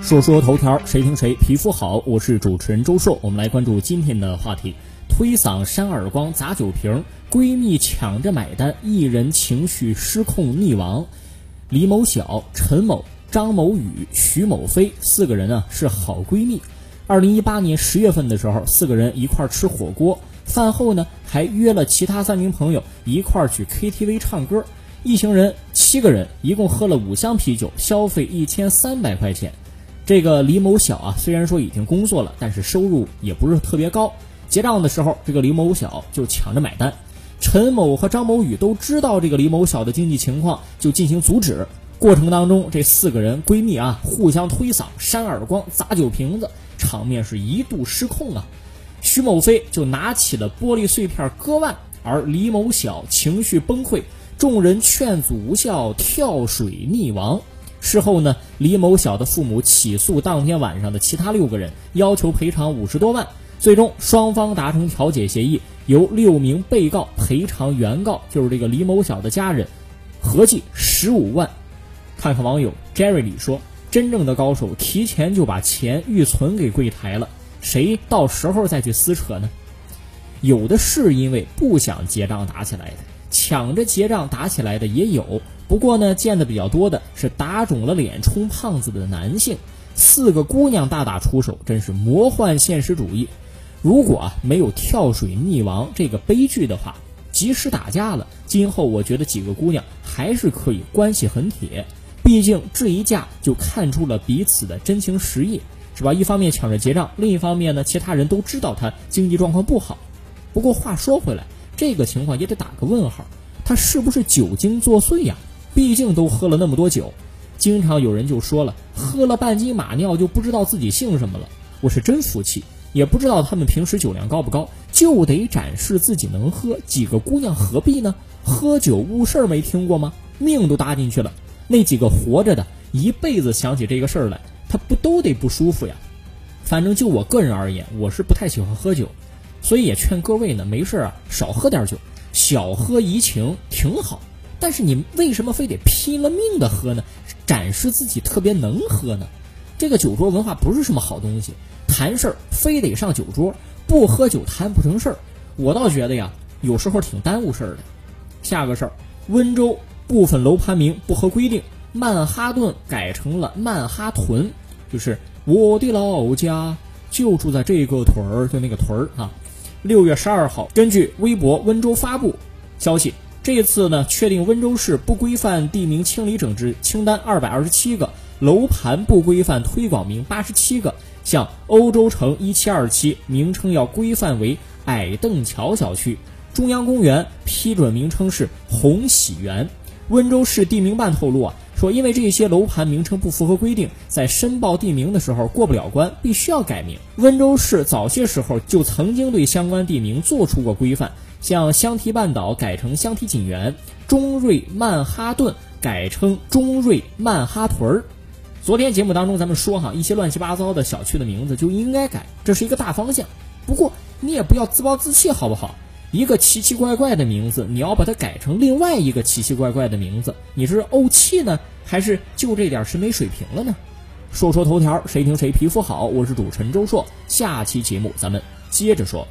说说头条，谁听谁皮肤好。我是主持人周硕，我们来关注今天的话题：推搡、扇耳光、砸酒瓶，闺蜜抢着买单，一人情绪失控溺亡。李某晓、陈某、张某宇、徐某飞四个人呢是好闺蜜。二零一八年十月份的时候，四个人一块吃火锅，饭后呢还约了其他三名朋友一块去 KTV 唱歌。一行人七个人，一共喝了五箱啤酒，消费一千三百块钱。这个李某晓啊，虽然说已经工作了，但是收入也不是特别高。结账的时候，这个李某晓就抢着买单。陈某和张某宇都知道这个李某晓的经济情况，就进行阻止。过程当中，这四个人闺蜜啊，互相推搡、扇耳光、砸酒瓶子，场面是一度失控啊。徐某飞就拿起了玻璃碎片割腕，而李某晓情绪崩溃。众人劝阻无效，跳水溺亡。事后呢，李某晓的父母起诉当天晚上的其他六个人，要求赔偿五十多万。最终双方达成调解协议，由六名被告赔偿原告，就是这个李某晓的家人，合计十五万。看看网友 Jerry 里说：“真正的高手提前就把钱预存给柜台了，谁到时候再去撕扯呢？有的是因为不想结账打起来的。”抢着结账打起来的也有，不过呢，见的比较多的是打肿了脸充胖子的男性。四个姑娘大打出手，真是魔幻现实主义。如果啊没有跳水溺亡这个悲剧的话，即使打架了，今后我觉得几个姑娘还是可以关系很铁。毕竟这一架就看出了彼此的真情实意，是吧？一方面抢着结账，另一方面呢，其他人都知道他经济状况不好。不过话说回来。这个情况也得打个问号，他是不是酒精作祟呀？毕竟都喝了那么多酒，经常有人就说了，喝了半斤马尿就不知道自己姓什么了。我是真服气，也不知道他们平时酒量高不高，就得展示自己能喝。几个姑娘何必呢？喝酒误事儿没听过吗？命都搭进去了，那几个活着的，一辈子想起这个事儿来，他不都得不舒服呀？反正就我个人而言，我是不太喜欢喝酒。所以也劝各位呢，没事啊，少喝点酒，小喝怡情挺好。但是你为什么非得拼了命的喝呢？展示自己特别能喝呢？这个酒桌文化不是什么好东西，谈事儿非得上酒桌，不喝酒谈不成事儿。我倒觉得呀，有时候挺耽误事儿的。下个事儿，温州部分楼盘名不合规定，曼哈顿改成了曼哈屯，就是我的老家就住在这个屯儿，就那个屯儿啊。六月十二号，根据微博温州发布消息，这次呢确定温州市不规范地名清理整治清单二百二十七个，楼盘不规范推广名八十七个，像欧洲城一七二七名称要规范为矮凳桥小区，中央公园批准名称是红喜园。温州市地名办透露啊。说，因为这些楼盘名称不符合规定，在申报地名的时候过不了关，必须要改名。温州市早些时候就曾经对相关地名做出过规范，像香堤半岛改成香堤锦园，中瑞曼哈顿改称中瑞曼哈屯儿。昨天节目当中咱们说哈，一些乱七八糟的小区的名字就应该改，这是一个大方向。不过你也不要自暴自弃，好不好？一个奇奇怪怪的名字，你要把它改成另外一个奇奇怪怪的名字，你是怄气呢，还是就这点审美水平了呢？说说头条，谁听谁皮肤好？我是主持人周硕，下期节目咱们接着说。